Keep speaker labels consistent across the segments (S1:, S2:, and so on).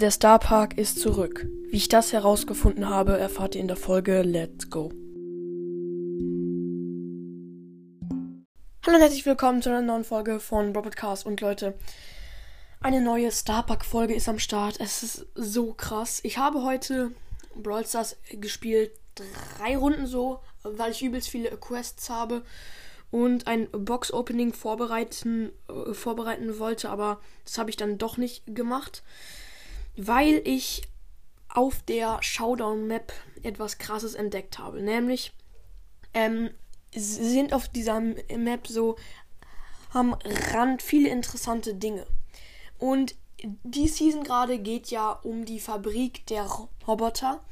S1: Der Starpark ist zurück. Wie ich das herausgefunden habe, erfahrt ihr in der Folge Let's Go. Hallo und herzlich willkommen zu einer neuen Folge von Robert Cars und Leute. Eine neue Starpark-Folge ist am Start. Es ist so krass. Ich habe heute Brawl Stars gespielt. Drei Runden so, weil ich übelst viele Quests habe und ein Box-Opening vorbereiten, äh, vorbereiten wollte, aber das habe ich dann doch nicht gemacht weil ich auf der Showdown-Map etwas Krasses entdeckt habe. Nämlich ähm, sind auf dieser Map so am Rand viele interessante Dinge. Und die Season gerade geht ja um die Fabrik der Roboter.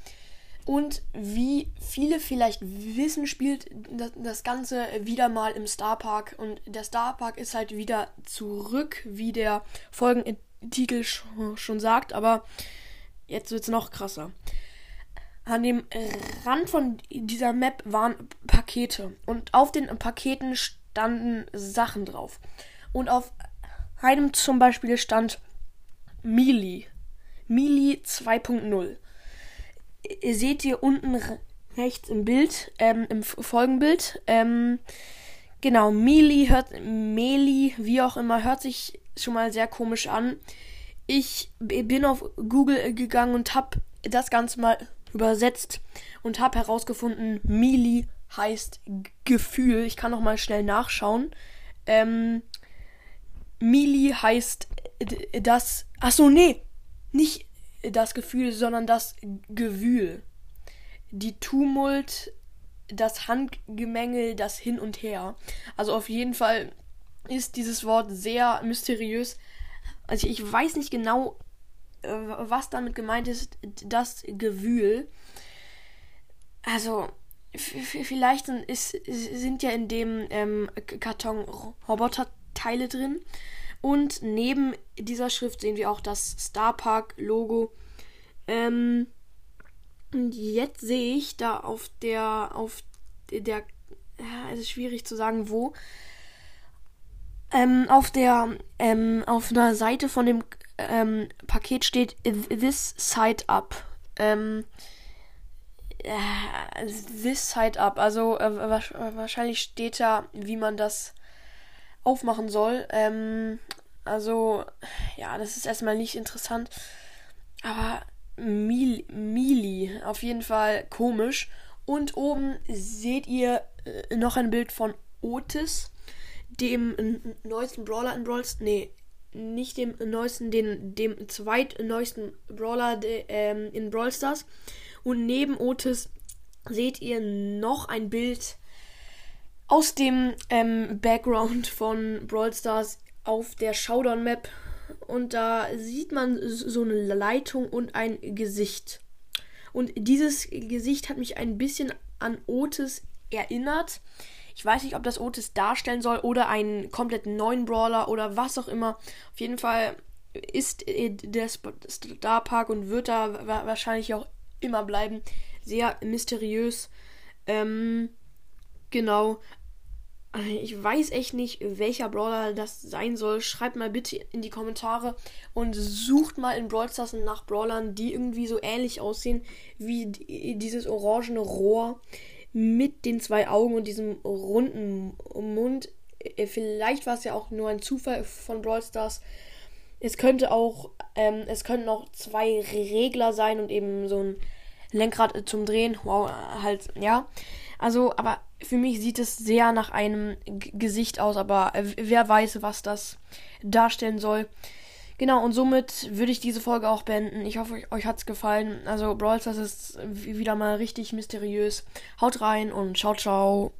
S1: Und wie viele vielleicht wissen, spielt das Ganze wieder mal im Starpark. Und der Starpark ist halt wieder zurück, wie der Folgen Titel schon sagt, aber jetzt wird es noch krasser. An dem Rand von dieser Map waren Pakete und auf den Paketen standen Sachen drauf. Und auf einem zum Beispiel stand Mili. Mili 2.0. Ihr seht hier unten rechts im Bild, ähm, im Folgenbild. Ähm, genau, Mili hört, Meli, wie auch immer, hört sich schon mal sehr komisch an. Ich bin auf Google gegangen und habe das Ganze mal übersetzt und habe herausgefunden, Mili heißt Gefühl. Ich kann noch mal schnell nachschauen. Ähm, Mili heißt das. Achso, nee. Nicht das Gefühl, sondern das Gewühl. Die Tumult, das Handgemenge, das Hin und Her. Also auf jeden Fall ist dieses Wort sehr mysteriös. Also ich weiß nicht genau, äh, was damit gemeint ist, das Gewühl. Also vielleicht sind, ist, sind ja in dem ähm, Karton Roboterteile drin. Und neben dieser Schrift sehen wir auch das Starpark-Logo. Ähm, und jetzt sehe ich da auf der, auf der, ja, es ist schwierig zu sagen, wo, ähm, auf der, ähm, auf einer Seite von dem ähm, Paket steht This Side Up. Ähm, äh, this Side Up. Also äh, wahrscheinlich steht da, wie man das aufmachen soll. Ähm, also, ja, das ist erstmal nicht interessant. Aber Mili, auf jeden Fall komisch. Und oben seht ihr äh, noch ein Bild von Otis dem neuesten Brawler in Brawl Stars. Nee, nicht dem neuesten, den, dem zweitneuesten Brawler de, ähm, in Brawl Stars. Und neben Otis seht ihr noch ein Bild aus dem ähm, Background von Brawl Stars auf der Showdown Map. Und da sieht man so eine Leitung und ein Gesicht. Und dieses Gesicht hat mich ein bisschen an Otis erinnert. Ich weiß nicht, ob das Otis darstellen soll oder einen komplett neuen Brawler oder was auch immer. Auf jeden Fall ist der Star Park und wird da wahrscheinlich auch immer bleiben. Sehr mysteriös. Ähm, genau. Ich weiß echt nicht, welcher Brawler das sein soll. Schreibt mal bitte in die Kommentare und sucht mal in Brawl Stars nach Brawlern, die irgendwie so ähnlich aussehen wie dieses orangene Rohr mit den zwei Augen und diesem runden Mund. Äh, vielleicht war es ja auch nur ein Zufall von Brawl Stars. Es könnte auch, ähm, es könnten auch zwei Regler sein und eben so ein Lenkrad zum Drehen. Wow, halt, ja. Also, aber für mich sieht es sehr nach einem G Gesicht aus, aber wer weiß, was das darstellen soll. Genau, und somit würde ich diese Folge auch beenden. Ich hoffe, euch, euch hat's gefallen. Also, Brawl Stars ist wieder mal richtig mysteriös. Haut rein und ciao, ciao.